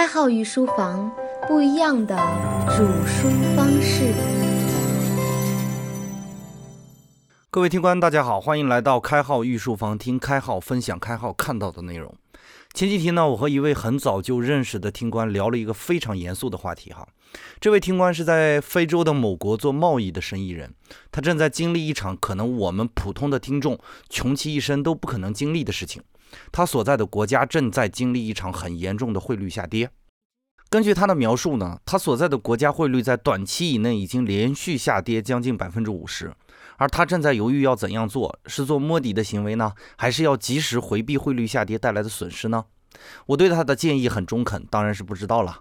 开号御书房，不一样的煮书方式。各位听官，大家好，欢迎来到开号御书房，听开号分享开号看到的内容。前几天呢，我和一位很早就认识的听官聊了一个非常严肃的话题哈。这位听官是在非洲的某国做贸易的生意人，他正在经历一场可能我们普通的听众穷其一生都不可能经历的事情。他所在的国家正在经历一场很严重的汇率下跌。根据他的描述呢，他所在的国家汇率在短期以内已经连续下跌将近百分之五十。而他正在犹豫要怎样做，是做摸底的行为呢，还是要及时回避汇率下跌带来的损失呢？我对他的建议很中肯，当然是不知道了。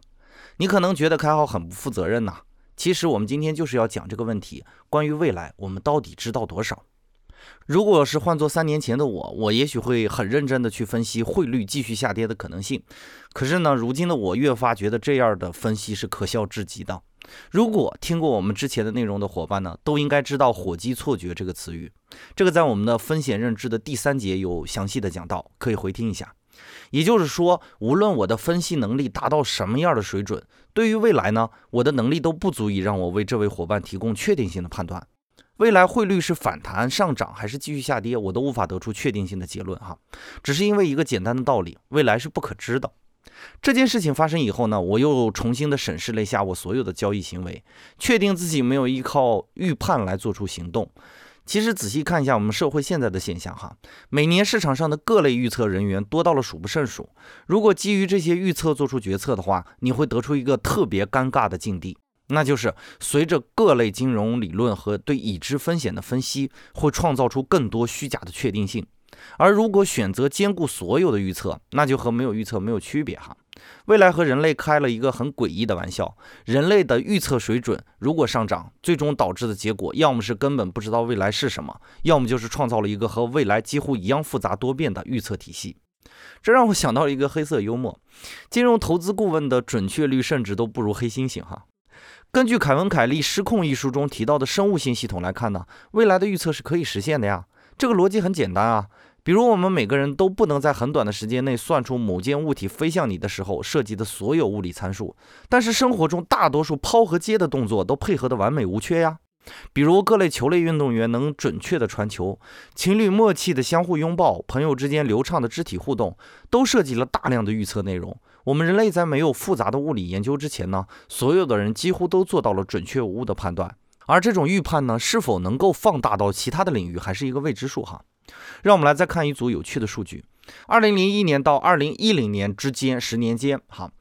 你可能觉得开号很不负责任呐，其实我们今天就是要讲这个问题：关于未来，我们到底知道多少？如果是换做三年前的我，我也许会很认真的去分析汇率继续下跌的可能性。可是呢，如今的我越发觉得这样的分析是可笑至极的。如果听过我们之前的内容的伙伴呢，都应该知道“火鸡错觉”这个词语。这个在我们的风险认知的第三节有详细的讲到，可以回听一下。也就是说，无论我的分析能力达到什么样的水准，对于未来呢，我的能力都不足以让我为这位伙伴提供确定性的判断。未来汇率是反弹上涨还是继续下跌，我都无法得出确定性的结论哈。只是因为一个简单的道理，未来是不可知的。这件事情发生以后呢，我又重新的审视了一下我所有的交易行为，确定自己没有依靠预判来做出行动。其实仔细看一下我们社会现在的现象哈，每年市场上的各类预测人员多到了数不胜数。如果基于这些预测做出决策的话，你会得出一个特别尴尬的境地，那就是随着各类金融理论和对已知风险的分析，会创造出更多虚假的确定性。而如果选择兼顾所有的预测，那就和没有预测没有区别哈。未来和人类开了一个很诡异的玩笑，人类的预测水准如果上涨，最终导致的结果，要么是根本不知道未来是什么，要么就是创造了一个和未来几乎一样复杂多变的预测体系。这让我想到了一个黑色幽默，金融投资顾问的准确率甚至都不如黑猩猩哈。根据凯文·凯利《失控》一书中提到的生物性系统来看呢，未来的预测是可以实现的呀。这个逻辑很简单啊。比如，我们每个人都不能在很短的时间内算出某件物体飞向你的时候涉及的所有物理参数，但是生活中大多数抛和接的动作都配合得完美无缺呀。比如，各类球类运动员能准确的传球，情侣默契的相互拥抱，朋友之间流畅的肢体互动，都涉及了大量的预测内容。我们人类在没有复杂的物理研究之前呢，所有的人几乎都做到了准确无误的判断。而这种预判呢，是否能够放大到其他的领域，还是一个未知数哈。让我们来再看一组有趣的数据：二零零一年到二零一零年之间十年间，哈，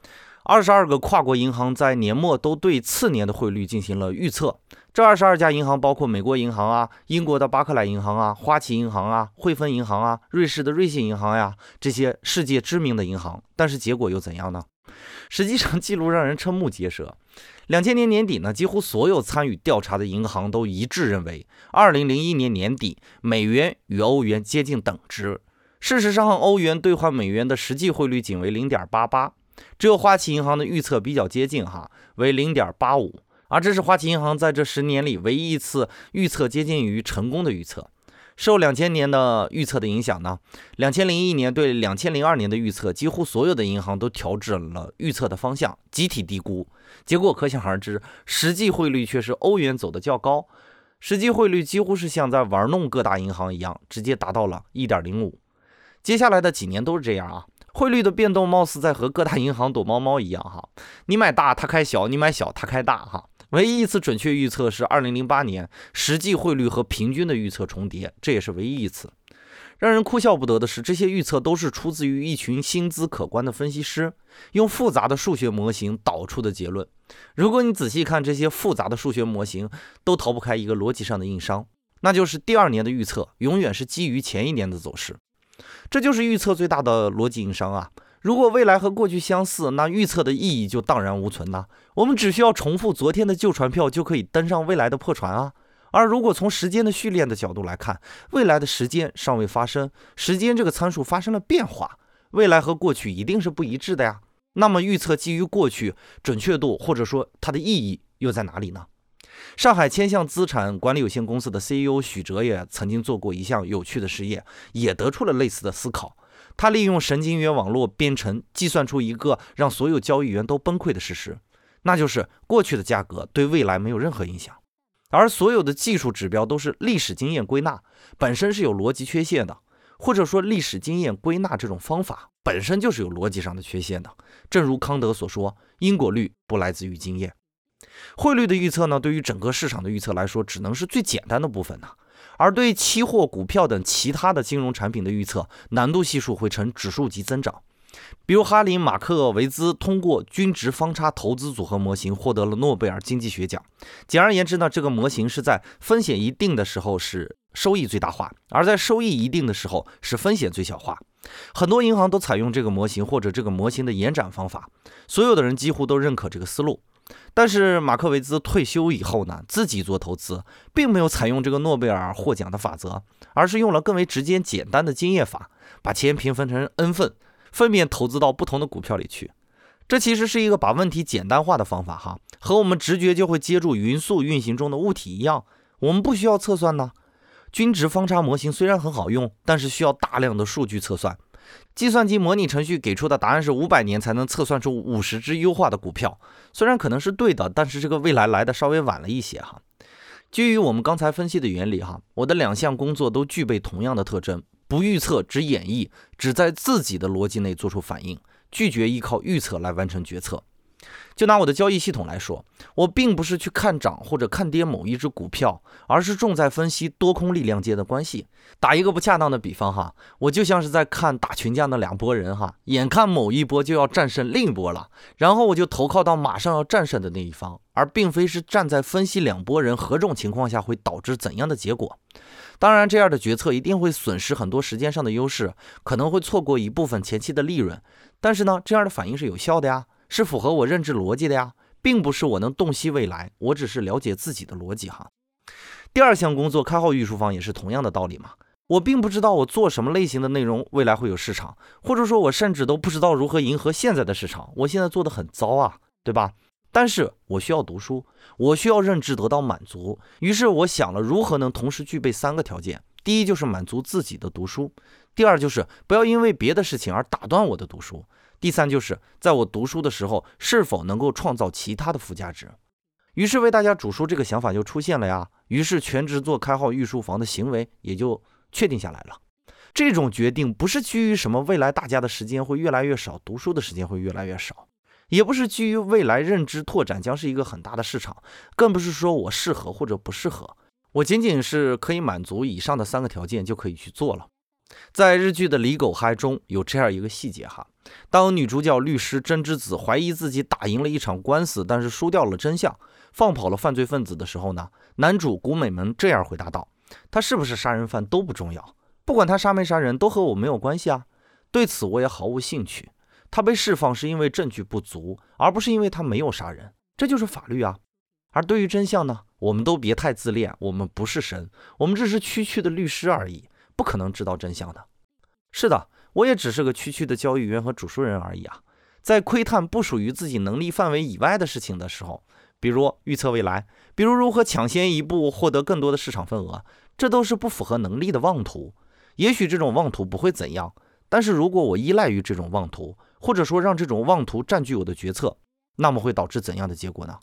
二十二个跨国银行在年末都对次年的汇率进行了预测。这二十二家银行包括美国银行啊、英国的巴克莱银行啊、花旗银行啊、汇丰银行啊、瑞士的瑞信银行呀，这些世界知名的银行。但是结果又怎样呢？实际上，记录让人瞠目结舌。两千年年底呢，几乎所有参与调查的银行都一致认为，二零零一年年底美元与欧元接近等值。事实上，欧元兑换美元的实际汇率仅为零点八八，只有花旗银行的预测比较接近哈，为零点八五。而这是花旗银行在这十年里唯一一次预测接近于成功的预测。受两千年的预测的影响呢，两千零一年对两千零二年的预测，几乎所有的银行都调整了预测的方向，集体低估。结果可想而知，实际汇率却是欧元走的较高，实际汇率几乎是像在玩弄各大银行一样，直接达到了一点零五。接下来的几年都是这样啊，汇率的变动貌似在和各大银行躲猫猫一样哈，你买大它开小，你买小它开大哈。唯一一次准确预测是二零零八年，实际汇率和平均的预测重叠，这也是唯一一次。让人哭笑不得的是，这些预测都是出自于一群薪资可观的分析师用复杂的数学模型导出的结论。如果你仔细看这些复杂的数学模型，都逃不开一个逻辑上的硬伤，那就是第二年的预测永远是基于前一年的走势。这就是预测最大的逻辑硬伤啊！如果未来和过去相似，那预测的意义就荡然无存呐。我们只需要重复昨天的旧船票，就可以登上未来的破船啊。而如果从时间的序列的角度来看，未来的时间尚未发生，时间这个参数发生了变化，未来和过去一定是不一致的呀。那么预测基于过去，准确度或者说它的意义又在哪里呢？上海千象资产管理有限公司的 CEO 许哲也曾经做过一项有趣的实验，也得出了类似的思考。他利用神经元网络编程计算出一个让所有交易员都崩溃的事实，那就是过去的价格对未来没有任何影响，而所有的技术指标都是历史经验归纳，本身是有逻辑缺陷的，或者说历史经验归纳这种方法本身就是有逻辑上的缺陷的。正如康德所说，因果律不来自于经验。汇率的预测呢，对于整个市场的预测来说，只能是最简单的部分呢。而对期货、股票等其他的金融产品的预测，难度系数会呈指数级增长。比如哈林·马克维兹通过均值方差投资组合模型获得了诺贝尔经济学奖。简而言之呢，这个模型是在风险一定的时候是收益最大化，而在收益一定的时候是风险最小化。很多银行都采用这个模型或者这个模型的延展方法，所有的人几乎都认可这个思路。但是马克维兹退休以后呢，自己做投资，并没有采用这个诺贝尔获奖的法则，而是用了更为直接简单的经验法，把钱平分成 n 份，分别投资到不同的股票里去。这其实是一个把问题简单化的方法哈，和我们直觉就会接住匀速运行中的物体一样，我们不需要测算呢。均值方差模型虽然很好用，但是需要大量的数据测算。计算机模拟程序给出的答案是五百年才能测算出五十只优化的股票，虽然可能是对的，但是这个未来来的稍微晚了一些哈。基于我们刚才分析的原理哈，我的两项工作都具备同样的特征：不预测，只演绎，只在自己的逻辑内做出反应，拒绝依靠预测来完成决策。就拿我的交易系统来说，我并不是去看涨或者看跌某一只股票，而是重在分析多空力量间的关系。打一个不恰当的比方哈，我就像是在看打群架的两拨人哈，眼看某一波就要战胜另一波了，然后我就投靠到马上要战胜的那一方，而并非是站在分析两拨人何种情况下会导致怎样的结果。当然，这样的决策一定会损失很多时间上的优势，可能会错过一部分前期的利润。但是呢，这样的反应是有效的呀。是符合我认知逻辑的呀，并不是我能洞悉未来，我只是了解自己的逻辑哈。第二项工作开号预术方也是同样的道理嘛。我并不知道我做什么类型的内容未来会有市场，或者说，我甚至都不知道如何迎合现在的市场。我现在做的很糟啊，对吧？但是我需要读书，我需要认知得到满足。于是我想了如何能同时具备三个条件：第一就是满足自己的读书；第二就是不要因为别的事情而打断我的读书。第三就是在我读书的时候，是否能够创造其他的附加值。于是为大家煮书这个想法就出现了呀。于是全职做开号御书房的行为也就确定下来了。这种决定不是基于什么未来大家的时间会越来越少，读书的时间会越来越少，也不是基于未来认知拓展将是一个很大的市场，更不是说我适合或者不适合，我仅仅是可以满足以上的三个条件就可以去做了。在日剧的《李狗嗨》中有这样一个细节哈，当女主角律师真之子怀疑自己打赢了一场官司，但是输掉了真相，放跑了犯罪分子的时候呢，男主古美门这样回答道：“他是不是杀人犯都不重要，不管他杀没杀人，都和我没有关系啊。对此我也毫无兴趣。他被释放是因为证据不足，而不是因为他没有杀人，这就是法律啊。而对于真相呢，我们都别太自恋，我们不是神，我们只是区区的律师而已。”不可能知道真相的。是的，我也只是个区区的交易员和主书人而已啊。在窥探不属于自己能力范围以外的事情的时候，比如预测未来，比如如何抢先一步获得更多的市场份额，这都是不符合能力的妄图。也许这种妄图不会怎样，但是如果我依赖于这种妄图，或者说让这种妄图占据我的决策，那么会导致怎样的结果呢？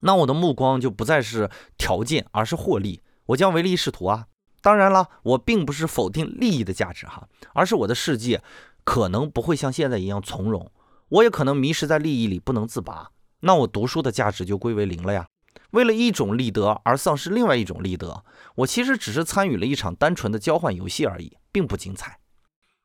那我的目光就不再是条件，而是获利。我将唯利是图啊。当然了，我并不是否定利益的价值哈，而是我的世界可能不会像现在一样从容，我也可能迷失在利益里不能自拔。那我读书的价值就归为零了呀。为了一种利得而丧失另外一种利得，我其实只是参与了一场单纯的交换游戏而已，并不精彩。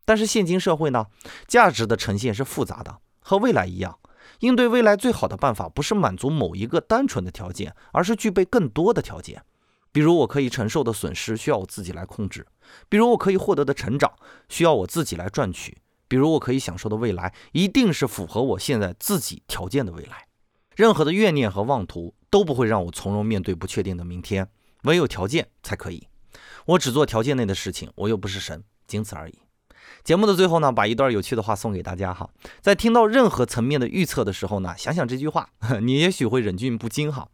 但是现今社会呢，价值的呈现是复杂的，和未来一样，应对未来最好的办法不是满足某一个单纯的条件，而是具备更多的条件。比如我可以承受的损失需要我自己来控制，比如我可以获得的成长需要我自己来赚取，比如我可以享受的未来一定是符合我现在自己条件的未来。任何的怨念和妄图都不会让我从容面对不确定的明天，唯有条件才可以。我只做条件内的事情，我又不是神，仅此而已。节目的最后呢，把一段有趣的话送给大家哈。在听到任何层面的预测的时候呢，想想这句话，你也许会忍俊不禁哈。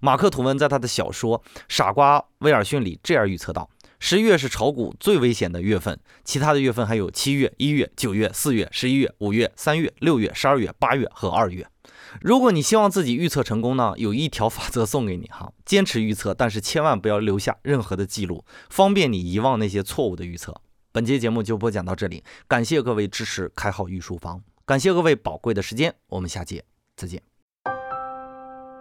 马克吐温在他的小说《傻瓜威尔逊》里这样预测道：十一月是炒股最危险的月份，其他的月份还有七月、一月、九月、四月、十一月、五月、三月、六月、十二月、八月和二月。如果你希望自己预测成功呢，有一条法则送给你哈：坚持预测，但是千万不要留下任何的记录，方便你遗忘那些错误的预测。本节节目就播讲到这里，感谢各位支持开号御书房，感谢各位宝贵的时间，我们下节再见。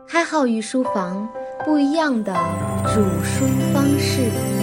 开号御书房，不一样的煮书方式。